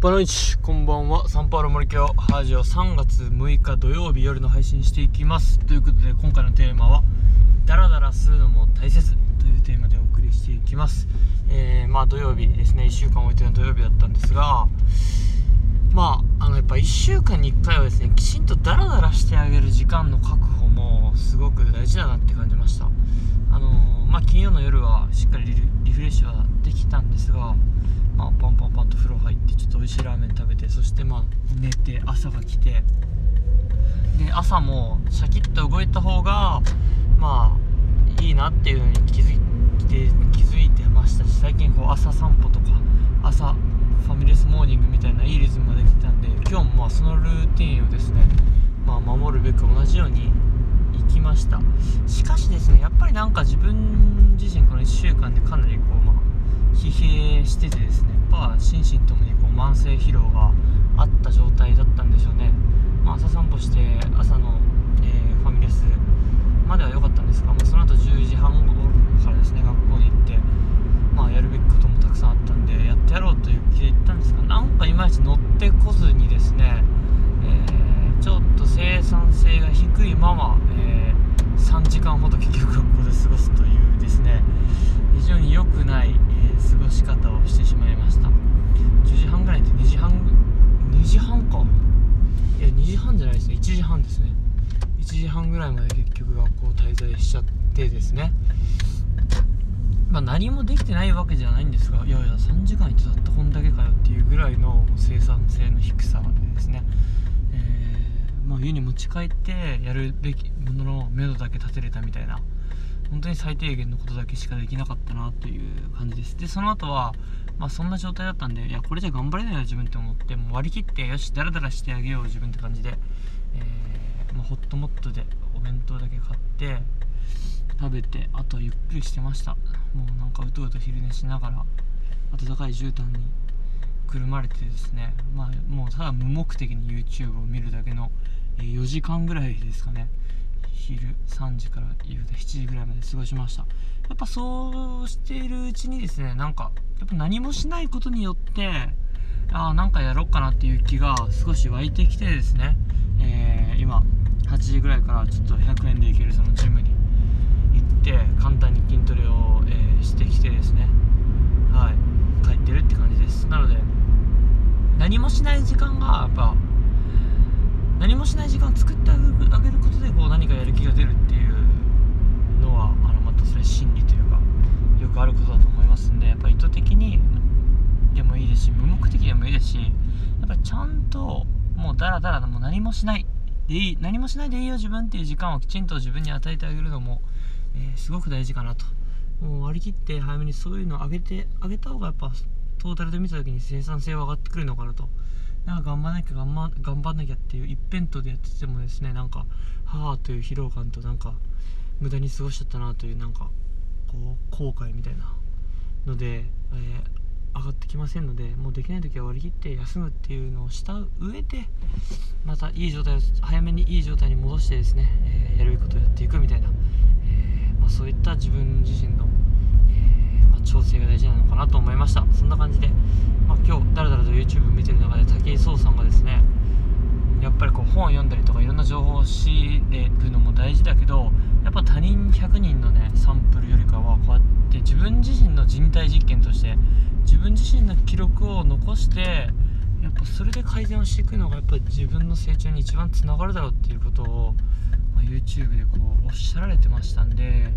バナイチこんばんは。サンパウロ森京ハージオ3月6日土曜日夜の配信していきます。ということで今回のテーマはダラダラするのも大切というテーマでお送りしていきます。えー、まあ土曜日ですね。1週間置いての土曜日だったんですがまああのやっぱ1週間に1回はですねきちんとダラダラしてあげる時間の確保もすごく大事だなって感じました。あのー、まあ金曜の夜はしっかりリフレッシュはできたんですがまあ、パンパンパンと風呂入ってちょっと美味しいラーメン食べてそしてまあ寝て朝が来てで朝もシャキッと動いた方がまあいいなっていうのに気づいて気づいてましたし最近こう朝散歩とか朝ファミレスモーニングみたいないいリズムができたんで今日もまそのルーティンをですね、まあ、守るべく同じように行きました。しかしですねやっぱりなんか自分自身この1週間でかなりこうまあ疲弊しててですねやっぱ心身ともにこう慢性疲労があった状態だったんでしょうね、まあ、朝散歩して朝の、えー、ファミレスまでは良かったんですが、まあ、その後10時半頃からですね学校に行って、まあ、やるべきこともたくさんあったんでやってやろうという気で行ったんですがなんかいまいち乗ってこずにですね、えー、ちょっと生産性が低いまま、えー、3時間ほど結局学校で過ごすというですね。非常に良くないえ過ごし方をしてしまいました。10時半ぐらいで2時半2時半か。いや2時半じゃないですね。1時半ですね。1時半ぐらいまで結局学校滞在しちゃってですね。まあ、何もできてないわけじゃないんですがいやいや3時間いてたった性の低さでですね、えー、まあ、家に持ち帰ってやるべきものの目処だけ立てれたみたいな本当に最低限のことだけしかできなかったなという感じです。でその後はまあそんな状態だったんでいやこれじゃ頑張れないな自分って思ってもう割り切ってよしダラダラしてあげよう自分って感じで、えー、まあ、ホットモットでお弁当だけ買って食べてあとはゆっくりしてました。もうなんかうとうと昼寝しながら暖かい絨毯にくるまれてですねまあもうただ無目的に YouTube を見るだけの4時間ぐらいですかね。昼3時から夕方7時ぐらいまで過ごしました。やっぱそうしているうちにですねなんかやっぱ何もしないことによってああなんかやろうかなっていう気が少し湧いてきてですね、えー、今8時ぐらいからちょっと100円で行けるそのジムに行って簡単に筋トレを、えー、してきてですねはい帰ってるって感じです。なので何もしない時間がやっぱ何もしない時間を作ってあげることでこう何かやる気が出るっていうのはあのまたそれ心理というかよくあることだと思いますんでやっぱ意図的にでもいいですし無目的でもいいですしやっぱちゃんともうダラダラもう何もしないでいい何もしないでいいよ自分っていう時間をきちんと自分に与えてあげるのも、えー、すごく大事かなと。もう割り切って早めにそういうのを上げてあげた方がやっぱトータルで見た時に生産性は上がってくるのかなと。なんか頑張らなきゃ頑張頑張んなきゃっていう一辺倒でやっててもですねなんかはあという疲労感となんか無駄に過ごしちゃったなというなんかこう後悔みたいなので、えー、上がってきませんのでもうできない時は割り切って休むっていうのをした上でまたいい状態を早めにいい状態に戻してですね、えー、やるべきことをやっていくみたいな、えー、まあ、そういった自分自身の、調整が大事なのかなと思いました。そんな感じでまあ、今日だらだらと YouTube 見てる中で武井壮さんがですねやっぱりこう本を読んだりとかいろんな情報を仕入れるのも大事だけどやっぱ他人100人のねサンプルよりかはこうやって自分自身の人体実験として自分自身の記録を残してやっぱそれで改善をしていくのがやっぱり自分の成長に一番つながるだろうっていうことを、まあ、YouTube でこうおっしゃられてましたんで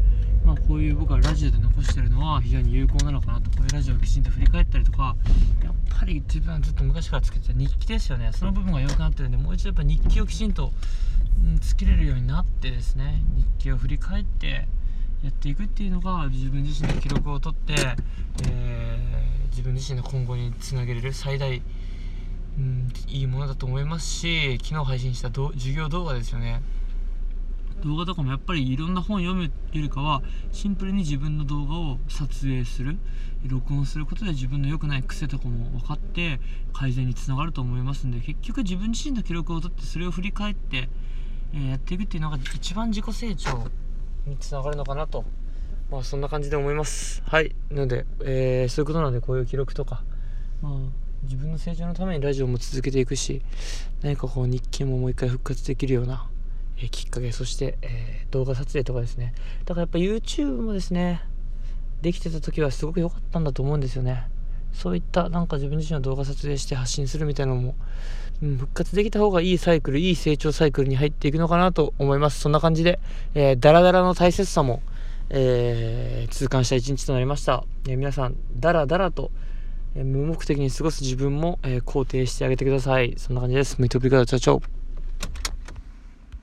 まあ、こういう僕はラジオで残してるのは非常に有効なのかなとこういうラジオをきちんと振り返ったりとかやっぱり自分はずっと昔からつけてた日記ですよね。その部分が弱くなってるんでもう一度やっぱ日記をきちんと、うん、つけれるようになってですね日記を振り返ってやっていくっていうのが自分自身の記録を取って、えー、自分自身の今後につなげれる最大、うん、いいものだと思いますし昨日配信した授業動画ですよね。動画とかもやっぱりいろんな本読むよりかはシンプルに自分の動画を撮影する録音することで自分の良くない癖とかも分かって改善につながると思いますんで結局自分自身の記録を取ってそれを振り返って、えー、やっていくっていうのが一番自己成長につながるのかなとまあそんな感じで思います。はい。なので、えー、そういうことなのでこういう記録とかまあ自分の成長のためにラジオも続けていくし何かこう日記ももう一回復活できるような、え、きっかけそして、えー、動画撮影とかですねだからやっぱ YouTube もですねできてた時はすごく良かったんだと思うんですよねそういったなんか自分自身の動画撮影して発信するみたいなのも、うん、復活できた方がいいサイクルいい成長サイクルに入っていくのかなと思いますそんな感じで、えー、ダラダラの大切さもえー、痛感した一日となりました、え、皆さんダラダラと、無目的に過ごす自分も、え、肯定してあげてくださいそんな感じです。Muito obrigado. Tchau, tchau.